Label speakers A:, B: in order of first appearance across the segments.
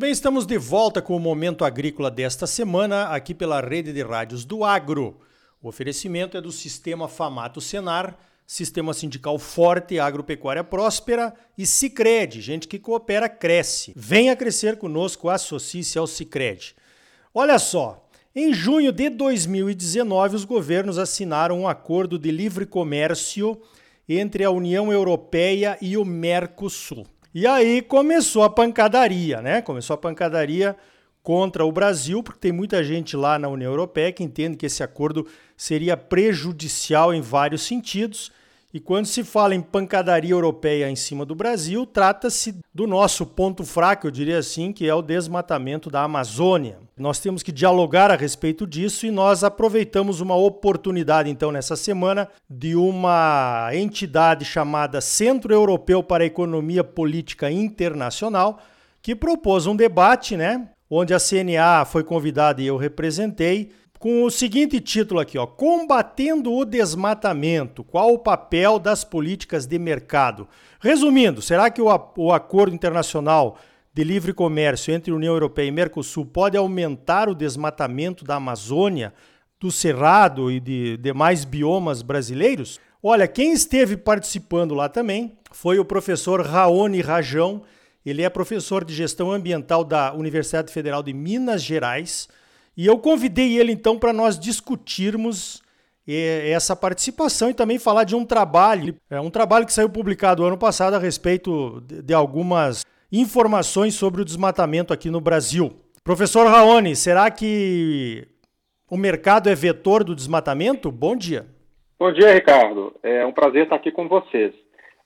A: bem, estamos de volta com o Momento Agrícola desta semana, aqui pela rede de rádios do Agro. O oferecimento é do Sistema Famato Senar, Sistema Sindical Forte, Agropecuária Próspera e Cicred. Gente que coopera, cresce. Venha crescer conosco, associe-se ao Cicred. Olha só, em junho de 2019, os governos assinaram um acordo de livre comércio entre a União Europeia e o Mercosul. E aí começou a pancadaria, né? Começou a pancadaria contra o Brasil, porque tem muita gente lá na União Europeia que entende que esse acordo seria prejudicial em vários sentidos. E quando se fala em pancadaria europeia em cima do Brasil, trata-se do nosso ponto fraco, eu diria assim, que é o desmatamento da Amazônia. Nós temos que dialogar a respeito disso e nós aproveitamos uma oportunidade, então, nessa semana, de uma entidade chamada Centro Europeu para a Economia Política Internacional, que propôs um debate, né? Onde a CNA foi convidada e eu representei, com o seguinte título aqui, ó: Combatendo o desmatamento. Qual o papel das políticas de mercado? Resumindo, será que o, o acordo internacional de livre comércio entre União Europeia e Mercosul pode aumentar o desmatamento da Amazônia, do Cerrado e de demais biomas brasileiros? Olha, quem esteve participando lá também foi o professor Raoni Rajão. Ele é professor de gestão ambiental da Universidade Federal de Minas Gerais e eu convidei ele então para nós discutirmos eh, essa participação e também falar de um trabalho, é um trabalho que saiu publicado ano passado a respeito de algumas informações sobre o desmatamento aqui no Brasil. Professor Raoni, será que o mercado é vetor do desmatamento? Bom dia.
B: Bom dia, Ricardo. É um prazer estar aqui com vocês.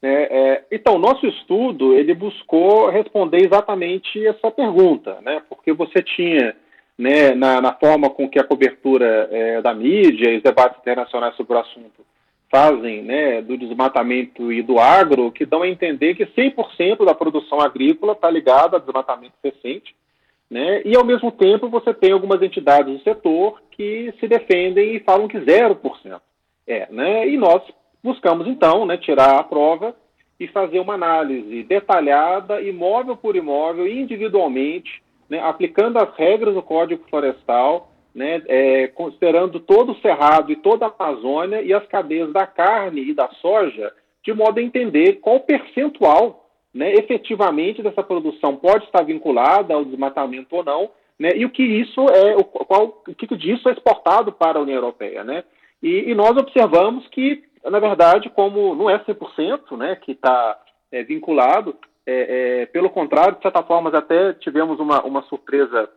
B: É, é, então, nosso estudo ele buscou responder exatamente essa pergunta, né? Porque você tinha né, na, na, forma com que a cobertura é, da mídia e os debates internacionais sobre o assunto fazem né, do desmatamento e do agro, que dão a entender que 100% da produção agrícola está ligada ao desmatamento recente, né, e ao mesmo tempo você tem algumas entidades do setor que se defendem e falam que 0% é. Né, e nós buscamos então né, tirar a prova e fazer uma análise detalhada, imóvel por imóvel, individualmente, né, aplicando as regras do Código Florestal, né, é, considerando todo o Cerrado e toda a Amazônia e as cadeias da carne e da soja, de modo a entender qual percentual né, efetivamente dessa produção pode estar vinculada ao desmatamento ou não, né, e o que isso é, o, qual, o que disso é exportado para a União Europeia. Né? E, e nós observamos que, na verdade, como não é 100% né, que está é, vinculado, é, é, pelo contrário, de certa forma, até tivemos uma, uma surpresa,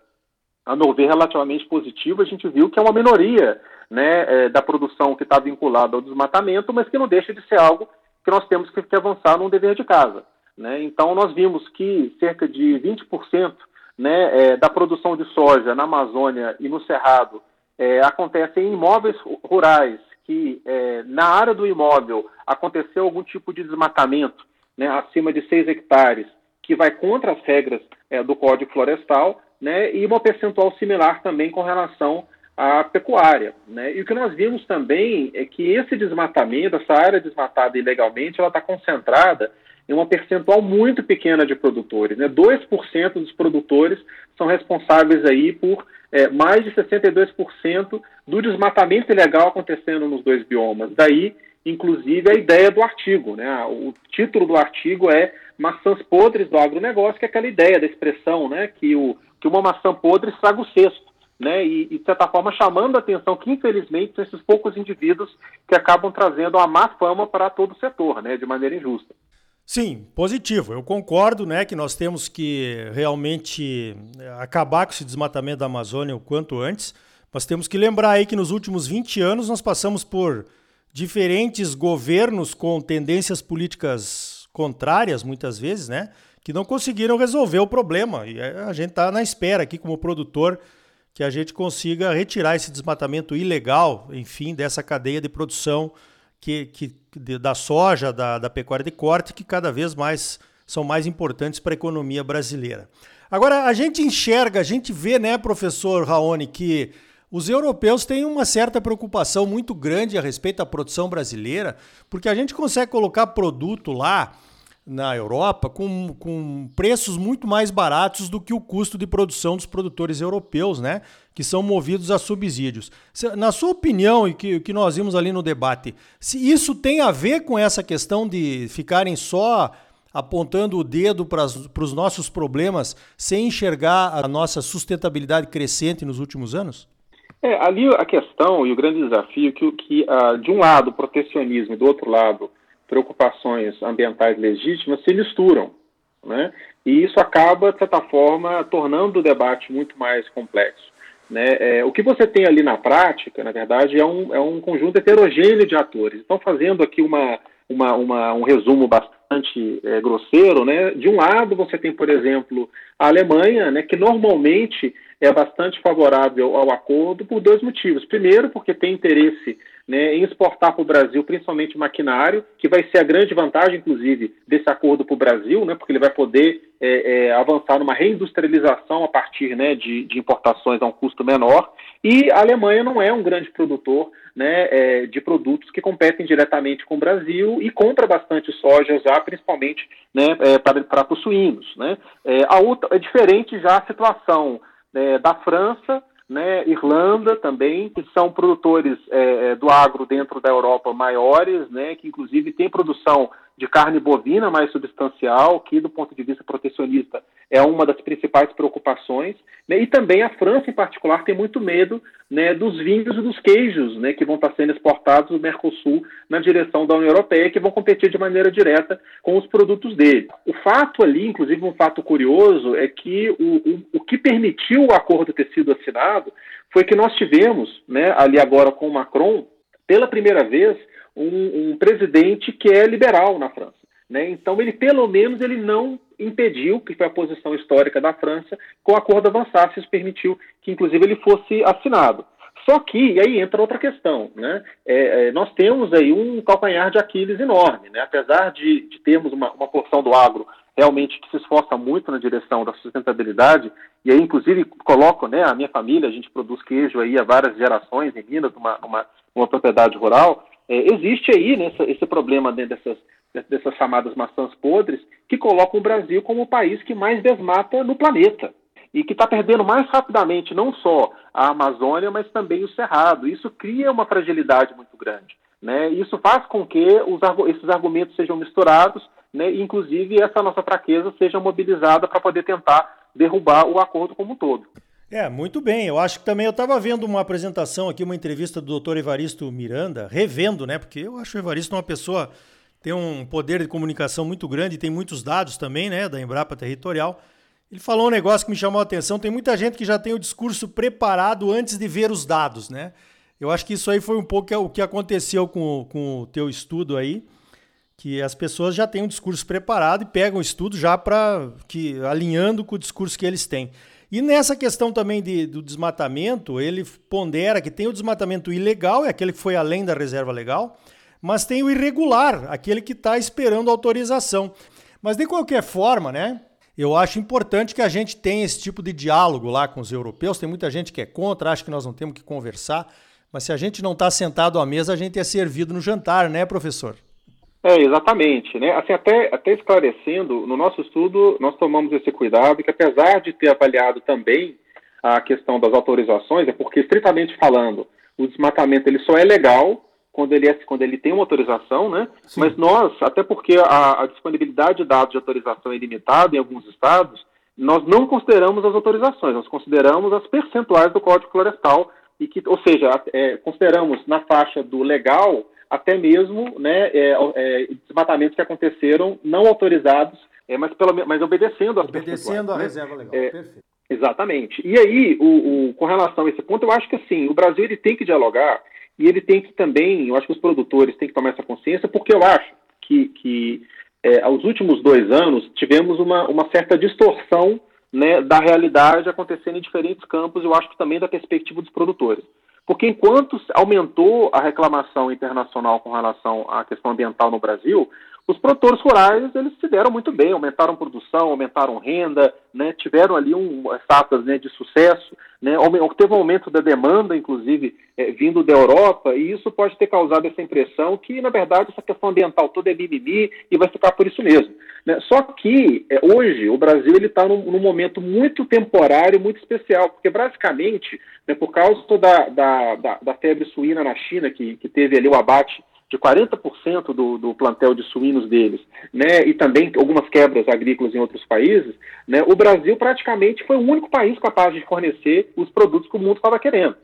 B: a meu ver, relativamente positiva. A gente viu que é uma minoria né, é, da produção que está vinculada ao desmatamento, mas que não deixa de ser algo que nós temos que, que avançar num dever de casa. Né? Então, nós vimos que cerca de 20% né, é, da produção de soja na Amazônia e no Cerrado é, acontece em imóveis rurais, que é, na área do imóvel aconteceu algum tipo de desmatamento né, acima de 6 hectares, que vai contra as regras é, do Código Florestal, né, e uma percentual similar também com relação à pecuária. Né? E o que nós vimos também é que esse desmatamento, essa área desmatada ilegalmente, ela está concentrada em uma percentual muito pequena de produtores. Né? 2% dos produtores são responsáveis aí por é, mais de 62% do desmatamento ilegal acontecendo nos dois biomas. Daí inclusive, a ideia do artigo. Né? O título do artigo é Maçãs Podres do Agronegócio, que é aquela ideia da expressão né? que, o, que uma maçã podre estraga o cesto. Né? E, e, de certa forma, chamando a atenção que, infelizmente, são esses poucos indivíduos que acabam trazendo a má fama para todo o setor, né? de maneira injusta.
A: Sim, positivo. Eu concordo, né, que nós temos que realmente acabar com esse desmatamento da Amazônia o quanto antes. Mas temos que lembrar aí que nos últimos 20 anos nós passamos por diferentes governos com tendências políticas contrárias, muitas vezes, né? Que não conseguiram resolver o problema. E a gente está na espera aqui, como produtor, que a gente consiga retirar esse desmatamento ilegal, enfim, dessa cadeia de produção que, que, da soja, da, da pecuária de corte, que cada vez mais são mais importantes para a economia brasileira. Agora, a gente enxerga, a gente vê, né, professor Raoni, que os europeus têm uma certa preocupação muito grande a respeito da produção brasileira, porque a gente consegue colocar produto lá na Europa com, com preços muito mais baratos do que o custo de produção dos produtores europeus, né? Que são movidos a subsídios. Na sua opinião, e que, que nós vimos ali no debate, se isso tem a ver com essa questão de ficarem só apontando o dedo para os nossos problemas sem enxergar a nossa sustentabilidade crescente nos últimos anos?
B: É, ali a questão e o grande desafio que, que uh, de um lado, protecionismo e do outro lado, preocupações ambientais legítimas se misturam. Né? E isso acaba, de certa forma, tornando o debate muito mais complexo. Né? É, o que você tem ali na prática, na verdade, é um, é um conjunto heterogêneo de atores. Estão fazendo aqui uma, uma, uma, um resumo bastante é, grosseiro. Né? De um lado, você tem, por exemplo, a Alemanha, né, que normalmente é bastante favorável ao acordo por dois motivos. Primeiro, porque tem interesse né, em exportar para o Brasil, principalmente maquinário, que vai ser a grande vantagem, inclusive, desse acordo para o Brasil, né, porque ele vai poder é, é, avançar numa reindustrialização a partir né, de, de, importações a um custo menor. E a Alemanha não é um grande produtor né, é, de produtos que competem diretamente com o Brasil e compra bastante soja já, principalmente né, é, para, para os suínos. Né. É, a outra, é diferente já a situação né, da França, né, Irlanda também, que são produtores é, é, do agro dentro da Europa maiores, né, que inclusive tem produção de carne bovina mais substancial, que do ponto de vista protecionista é uma das principais preocupações, né, e também a França em particular tem muito medo né, dos vinhos e dos queijos né, que vão estar sendo exportados do Mercosul na direção da União Europeia, que vão competir de maneira direta com os produtos dele. O fato ali, inclusive um fato curioso, é que o, o, o que permitiu o acordo ter sido assinado foi que nós tivemos, né, ali agora com o Macron, pela primeira vez, um, um presidente que é liberal na França. Né? Então, ele pelo menos ele não impediu, que foi a posição histórica da França, que o acordo avançasse, isso permitiu que, inclusive, ele fosse assinado. Só que, e aí entra outra questão, né? É, é, nós temos aí um calcanhar de Aquiles enorme, né? Apesar de, de termos uma, uma, porção do agro realmente que se esforça muito na direção da sustentabilidade, e aí, inclusive, coloco, né, a minha família, a gente produz queijo aí há várias gerações em Minas, numa, numa, numa propriedade rural, é, existe aí né, esse problema dentro dessas, dessas chamadas maçãs podres que colocam o Brasil como o país que mais desmata no planeta e que está perdendo mais rapidamente não só a Amazônia, mas também o Cerrado. Isso cria uma fragilidade muito grande. Né? Isso faz com que os, esses argumentos sejam misturados né? e, inclusive, essa nossa fraqueza seja mobilizada para poder tentar derrubar o acordo como um todo.
A: É, muito bem. Eu acho que também eu estava vendo uma apresentação aqui, uma entrevista do Dr. Evaristo Miranda, revendo, né? Porque eu acho o Evaristo uma pessoa tem um poder de comunicação muito grande, tem muitos dados também, né, da Embrapa Territorial. Ele falou um negócio que me chamou a atenção. Tem muita gente que já tem o discurso preparado antes de ver os dados, né? Eu acho que isso aí foi um pouco o que aconteceu com, com o teu estudo aí, que as pessoas já têm um discurso preparado e pegam o estudo já para que alinhando com o discurso que eles têm. E nessa questão também de, do desmatamento, ele pondera que tem o desmatamento ilegal, é aquele que foi além da reserva legal, mas tem o irregular, aquele que está esperando autorização. Mas de qualquer forma, né? Eu acho importante que a gente tenha esse tipo de diálogo lá com os europeus. Tem muita gente que é contra, acha que nós não temos que conversar. Mas se a gente não está sentado à mesa, a gente é servido no jantar, né, professor?
B: É, exatamente. Né? Assim, até, até esclarecendo, no nosso estudo nós tomamos esse cuidado que apesar de ter avaliado também a questão das autorizações, é porque, estritamente falando, o desmatamento ele só é legal quando ele, é, quando ele tem uma autorização, né? Sim. Mas nós, até porque a, a, disponibilidade de dados de autorização é limitada em alguns estados, nós não consideramos as autorizações, nós consideramos as percentuais do Código Florestal, e que, ou seja, é, consideramos na faixa do legal até mesmo né, é, é, desmatamentos que aconteceram não autorizados, é, mas, pelo, mas obedecendo,
A: obedecendo a né? reserva legal.
B: É, Perfeito. Exatamente. E aí, o, o, com relação a esse ponto, eu acho que assim, o Brasil ele tem que dialogar e ele tem que também, eu acho que os produtores têm que tomar essa consciência, porque eu acho que, que é, aos últimos dois anos tivemos uma, uma certa distorção né, da realidade acontecendo em diferentes campos, eu acho que também da perspectiva dos produtores. Porque enquanto aumentou a reclamação internacional com relação à questão ambiental no Brasil, os produtores rurais eles se deram muito bem, aumentaram produção, aumentaram renda, né, tiveram ali um, etapas né, de sucesso, né, teve um aumento da demanda, inclusive, é, vindo da Europa, e isso pode ter causado essa impressão que, na verdade, essa questão ambiental toda é mimimi e vai ficar por isso mesmo. Né? Só que, é, hoje, o Brasil está num, num, momento muito temporário, muito especial, porque, basicamente, né, por causa da, da, da, da febre suína na China, que, que teve ali o abate de 40% do, do plantel de suínos deles, né, e também algumas quebras agrícolas em outros países, né, o Brasil praticamente foi o único país capaz de fornecer os produtos que o mundo estava querendo.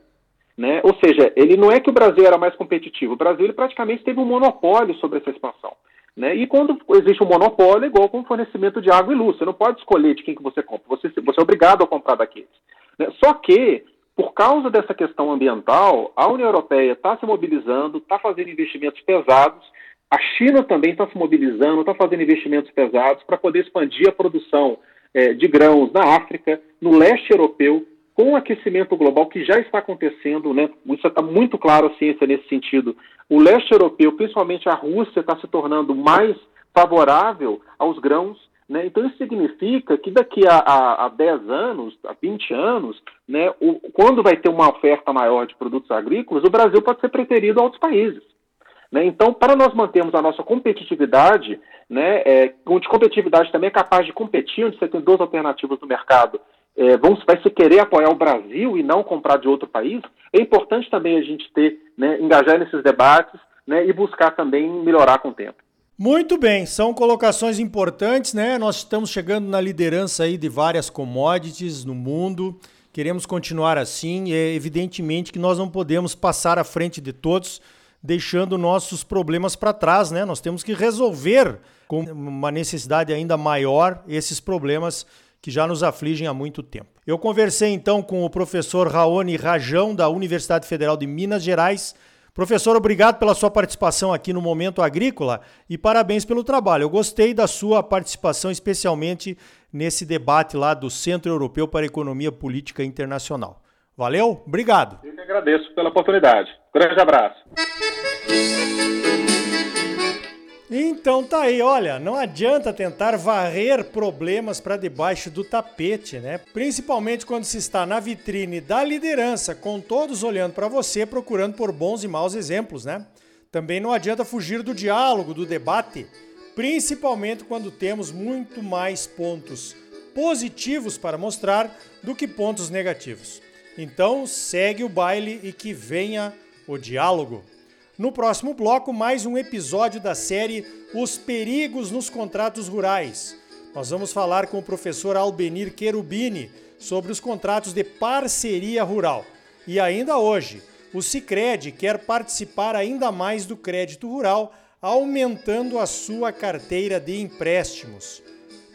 B: Né? Ou seja, ele não é que o Brasil era mais competitivo, o Brasil ele praticamente teve um monopólio sobre essa expansão. Né? E quando existe um monopólio, é igual com o fornecimento de água e luz. Você não pode escolher de quem que você compra, você, você é obrigado a comprar daqueles. Né? Só que por causa dessa questão ambiental, a União Europeia está se mobilizando, está fazendo investimentos pesados, a China também está se mobilizando, está fazendo investimentos pesados para poder expandir a produção é, de grãos na África, no leste europeu, com o aquecimento global que já está acontecendo, né? isso está muito claro a ciência nesse sentido. O leste europeu, principalmente a Rússia, está se tornando mais favorável aos grãos né? Então, isso significa que daqui a, a, a 10 anos, a 20 anos, né, o, quando vai ter uma oferta maior de produtos agrícolas, o Brasil pode ser preterido a outros países. Né? Então, para nós mantermos a nossa competitividade, né, é, onde competitividade também é capaz de competir, onde você tem duas alternativas no mercado, é, vamos, vai se querer apoiar o Brasil e não comprar de outro país, é importante também a gente ter, né, engajar nesses debates né, e buscar também melhorar com o tempo.
A: Muito bem, são colocações importantes, né? Nós estamos chegando na liderança aí de várias commodities no mundo. Queremos continuar assim. É evidentemente que nós não podemos passar à frente de todos, deixando nossos problemas para trás, né? Nós temos que resolver com uma necessidade ainda maior esses problemas que já nos afligem há muito tempo. Eu conversei então com o professor Raoni Rajão da Universidade Federal de Minas Gerais Professor, obrigado pela sua participação aqui no Momento Agrícola e parabéns pelo trabalho. Eu gostei da sua participação, especialmente nesse debate lá do Centro Europeu para Economia Política Internacional. Valeu? Obrigado.
B: Eu que agradeço pela oportunidade. Grande abraço.
A: Então tá aí, olha, não adianta tentar varrer problemas para debaixo do tapete, né? Principalmente quando se está na vitrine da liderança, com todos olhando para você, procurando por bons e maus exemplos, né? Também não adianta fugir do diálogo, do debate, principalmente quando temos muito mais pontos positivos para mostrar do que pontos negativos. Então, segue o baile e que venha o diálogo. No próximo bloco, mais um episódio da série Os Perigos nos Contratos Rurais. Nós vamos falar com o professor Albenir Querubini sobre os contratos de parceria rural. E ainda hoje, o Cicred quer participar ainda mais do crédito rural, aumentando a sua carteira de empréstimos.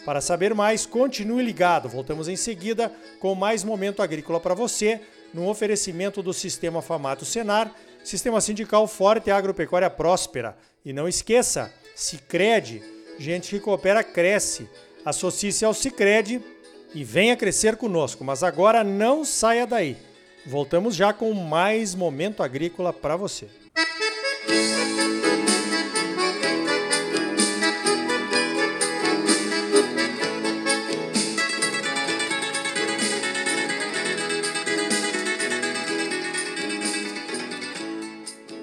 A: Para saber mais, continue ligado. Voltamos em seguida com mais momento agrícola para você, no oferecimento do Sistema Famato Senar Sistema sindical forte e agropecuária próspera. E não esqueça, Sicredi, gente que coopera cresce. Associe-se ao Sicredi e venha crescer conosco. Mas agora não saia daí. Voltamos já com mais momento agrícola para você. Música